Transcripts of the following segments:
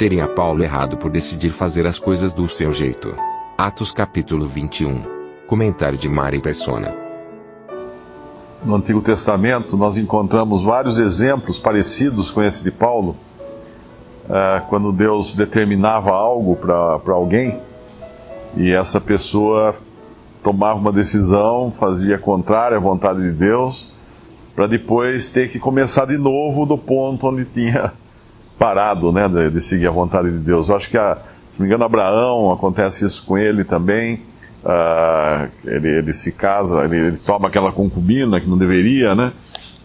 Teria Paulo errado por decidir fazer as coisas do seu jeito. Atos capítulo 21. Comentário de Mari Persona. No Antigo Testamento, nós encontramos vários exemplos parecidos com esse de Paulo. Uh, quando Deus determinava algo para alguém e essa pessoa tomava uma decisão, fazia contrária à vontade de Deus, para depois ter que começar de novo do ponto onde tinha parado, né, de, de, seguir a vontade de Deus. Eu acho que, a, se não me engano, Abraão acontece isso com ele também. Uh, ele, ele, se casa, ele, ele, toma aquela concubina que não deveria, né?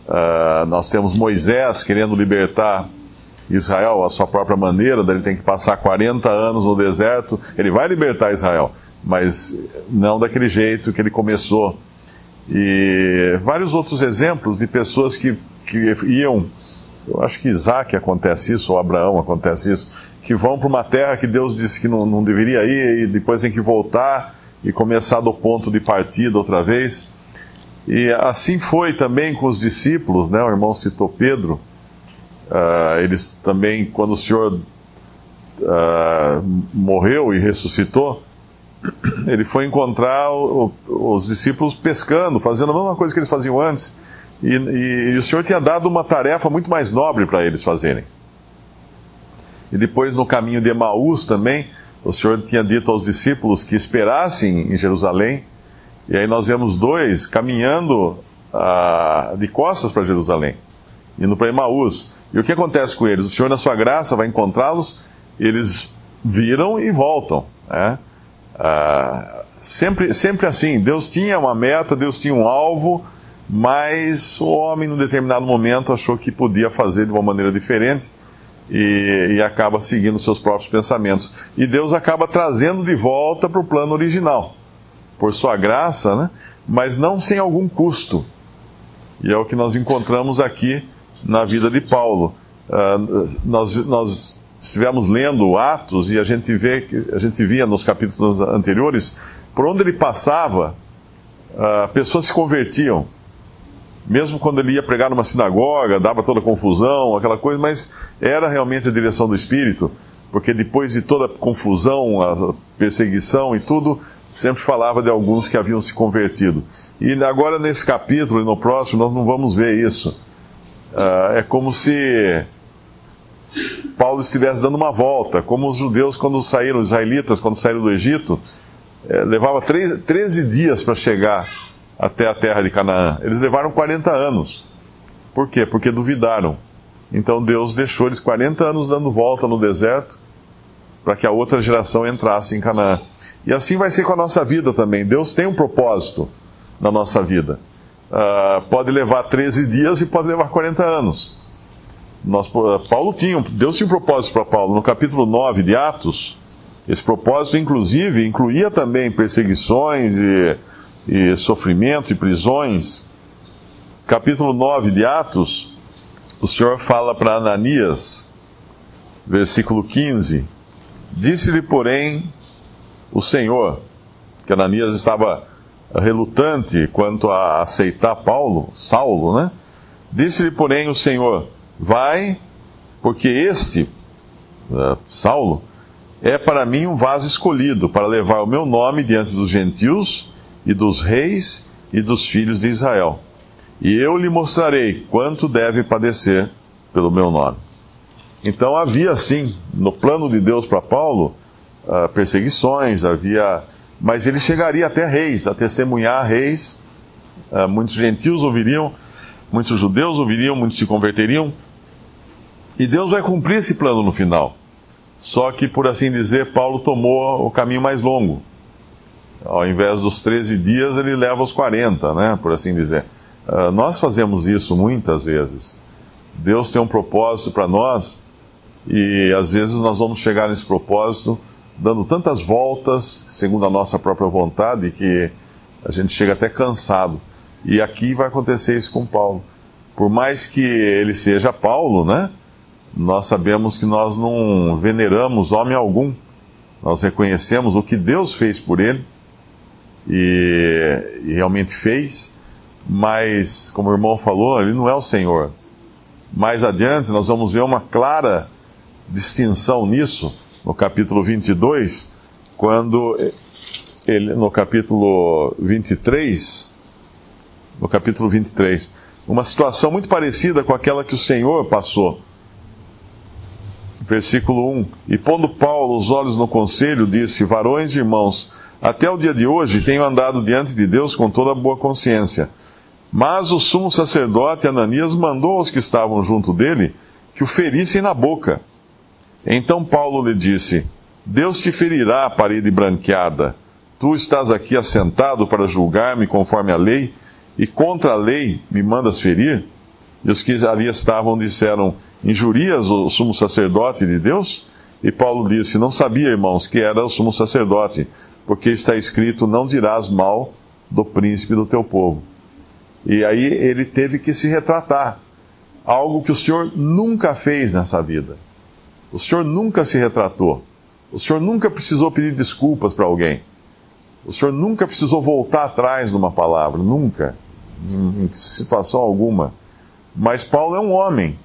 Uh, nós temos Moisés querendo libertar Israel à sua própria maneira, daí ele tem que passar 40 anos no deserto. Ele vai libertar Israel, mas não daquele jeito que ele começou. E vários outros exemplos de pessoas que, que iam eu acho que Isaac acontece isso, ou Abraão acontece isso, que vão para uma terra que Deus disse que não, não deveria ir, e depois tem que voltar e começar do ponto de partida outra vez. E assim foi também com os discípulos, né? O irmão citou Pedro. Uh, eles também, quando o Senhor uh, morreu e ressuscitou, ele foi encontrar o, os discípulos pescando, fazendo a mesma coisa que eles faziam antes. E, e, e o Senhor tinha dado uma tarefa muito mais nobre para eles fazerem. E depois, no caminho de Emaús também, o Senhor tinha dito aos discípulos que esperassem em Jerusalém. E aí nós vemos dois caminhando ah, de costas para Jerusalém, indo para Emaús. E o que acontece com eles? O Senhor, na sua graça, vai encontrá-los, eles viram e voltam. Né? Ah, sempre, sempre assim, Deus tinha uma meta, Deus tinha um alvo, mas o homem, num determinado momento, achou que podia fazer de uma maneira diferente e, e acaba seguindo seus próprios pensamentos. E Deus acaba trazendo de volta para o plano original, por sua graça, né? mas não sem algum custo. E é o que nós encontramos aqui na vida de Paulo. Uh, nós, nós estivemos lendo Atos e a gente vê, a gente via nos capítulos anteriores, por onde ele passava, uh, pessoas se convertiam mesmo quando ele ia pregar numa sinagoga, dava toda confusão, aquela coisa, mas era realmente a direção do Espírito, porque depois de toda a confusão, a perseguição e tudo, sempre falava de alguns que haviam se convertido. E agora nesse capítulo e no próximo nós não vamos ver isso. Uh, é como se Paulo estivesse dando uma volta, como os judeus quando saíram, os israelitas quando saíram do Egito, eh, levava 13 dias para chegar até a terra de Canaã. Eles levaram 40 anos. Por quê? Porque duvidaram. Então Deus deixou eles 40 anos dando volta no deserto para que a outra geração entrasse em Canaã. E assim vai ser com a nossa vida também. Deus tem um propósito na nossa vida. Uh, pode levar 13 dias e pode levar 40 anos. Nós, Paulo tinha, Deus tinha um propósito para Paulo. No capítulo 9 de Atos, esse propósito, inclusive, incluía também perseguições e e sofrimento e prisões. Capítulo 9 de Atos, o Senhor fala para Ananias, versículo 15: Disse-lhe, porém, o Senhor, que Ananias estava relutante quanto a aceitar Paulo, Saulo, né? Disse-lhe, porém, o Senhor: Vai, porque este, uh, Saulo, é para mim um vaso escolhido para levar o meu nome diante dos gentios e dos reis e dos filhos de Israel. E eu lhe mostrarei quanto deve padecer pelo meu nome. Então havia sim, no plano de Deus para Paulo, uh, perseguições, havia. Mas ele chegaria até reis, a testemunhar reis. Uh, muitos gentios ouviriam, muitos judeus ouviriam, muitos se converteriam. E Deus vai cumprir esse plano no final. Só que, por assim dizer, Paulo tomou o caminho mais longo ao invés dos 13 dias, ele leva os 40, né, por assim dizer. Uh, nós fazemos isso muitas vezes. Deus tem um propósito para nós e às vezes nós vamos chegar nesse propósito dando tantas voltas, segundo a nossa própria vontade, que a gente chega até cansado. E aqui vai acontecer isso com Paulo. Por mais que ele seja Paulo, né? Nós sabemos que nós não veneramos homem algum. Nós reconhecemos o que Deus fez por ele e, e realmente fez, mas, como o irmão falou, ele não é o Senhor. Mais adiante, nós vamos ver uma clara distinção nisso, no capítulo 22, quando ele, no capítulo 23, no capítulo 23, uma situação muito parecida com aquela que o Senhor passou. Versículo 1: E pondo Paulo os olhos no conselho, disse: Varões e irmãos, até o dia de hoje tenho andado diante de Deus com toda boa consciência. Mas o sumo sacerdote Ananias mandou aos que estavam junto dele que o ferissem na boca. Então Paulo lhe disse: Deus te ferirá a parede branqueada. Tu estás aqui assentado para julgar-me conforme a lei, e contra a lei me mandas ferir? E os que ali estavam disseram: Injurias o sumo sacerdote de Deus? E Paulo disse: Não sabia, irmãos, que era o sumo sacerdote, porque está escrito: Não dirás mal do príncipe do teu povo. E aí ele teve que se retratar, algo que o Senhor nunca fez nessa vida. O Senhor nunca se retratou. O Senhor nunca precisou pedir desculpas para alguém. O Senhor nunca precisou voltar atrás numa palavra, nunca, em situação alguma. Mas Paulo é um homem,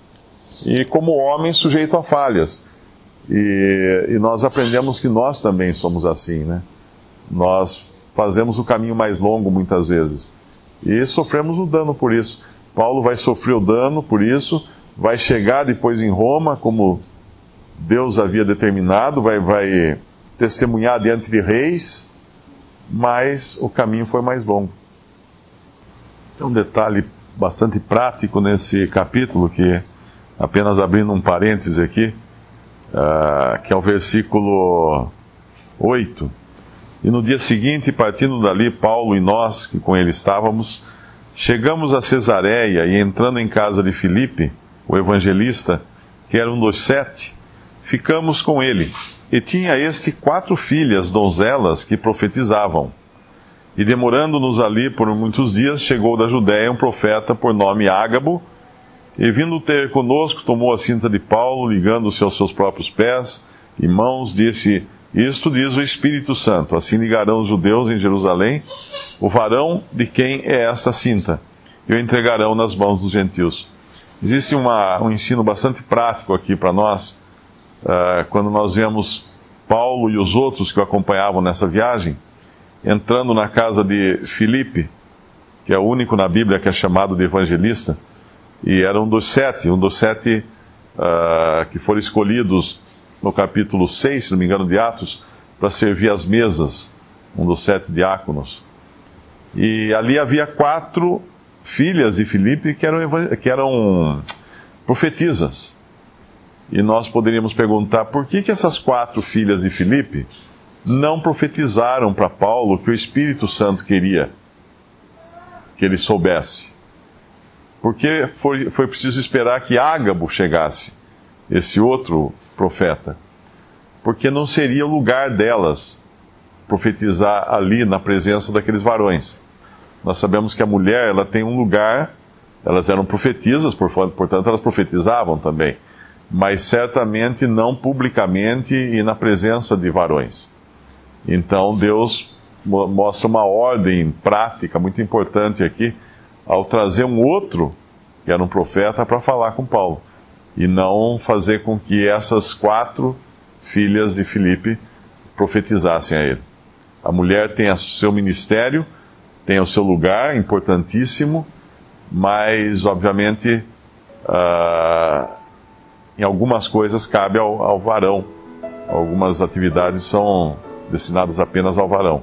e como homem sujeito a falhas. E, e, nós aprendemos que nós também somos assim, né? Nós fazemos o caminho mais longo muitas vezes. E sofremos o dano por isso. Paulo vai sofrer o dano por isso, vai chegar depois em Roma, como Deus havia determinado, vai, vai testemunhar diante de reis, mas o caminho foi mais longo. Tem um detalhe bastante prático nesse capítulo, que, apenas abrindo um parêntese aqui, uh, que é o versículo 8. E no dia seguinte, partindo dali, Paulo e nós, que com ele estávamos, chegamos a Cesareia e entrando em casa de Filipe, o evangelista, que era um dos sete, ficamos com ele. E tinha este quatro filhas donzelas que profetizavam. E demorando-nos ali por muitos dias, chegou da Judéia um profeta por nome Ágabo, e vindo ter conosco, tomou a cinta de Paulo, ligando-se aos seus próprios pés e mãos, disse: isto diz o Espírito Santo: assim ligarão os judeus em Jerusalém o varão de quem é esta cinta, e o entregarão nas mãos dos gentios. Existe uma, um ensino bastante prático aqui para nós, uh, quando nós vemos Paulo e os outros que o acompanhavam nessa viagem, entrando na casa de Filipe, que é o único na Bíblia que é chamado de evangelista, e era um dos sete, um dos sete uh, que foram escolhidos no capítulo 6, se não me engano, de Atos, para servir as mesas, um dos sete diáconos. E ali havia quatro filhas de Filipe que eram, que eram profetisas. E nós poderíamos perguntar por que, que essas quatro filhas de Filipe não profetizaram para Paulo que o Espírito Santo queria que ele soubesse. Porque foi, foi preciso esperar que Ágabo chegasse, esse outro profeta, porque não seria lugar delas profetizar ali na presença daqueles varões. Nós sabemos que a mulher ela tem um lugar, elas eram profetisas, portanto elas profetizavam também, mas certamente não publicamente e na presença de varões. Então Deus mostra uma ordem prática muito importante aqui ao trazer um outro, que era um profeta, para falar com Paulo e não fazer com que essas quatro filhas de Filipe profetizassem a ele. A mulher tem o seu ministério, tem o seu lugar importantíssimo, mas, obviamente, uh, em algumas coisas cabe ao, ao varão. Algumas atividades são destinadas apenas ao varão.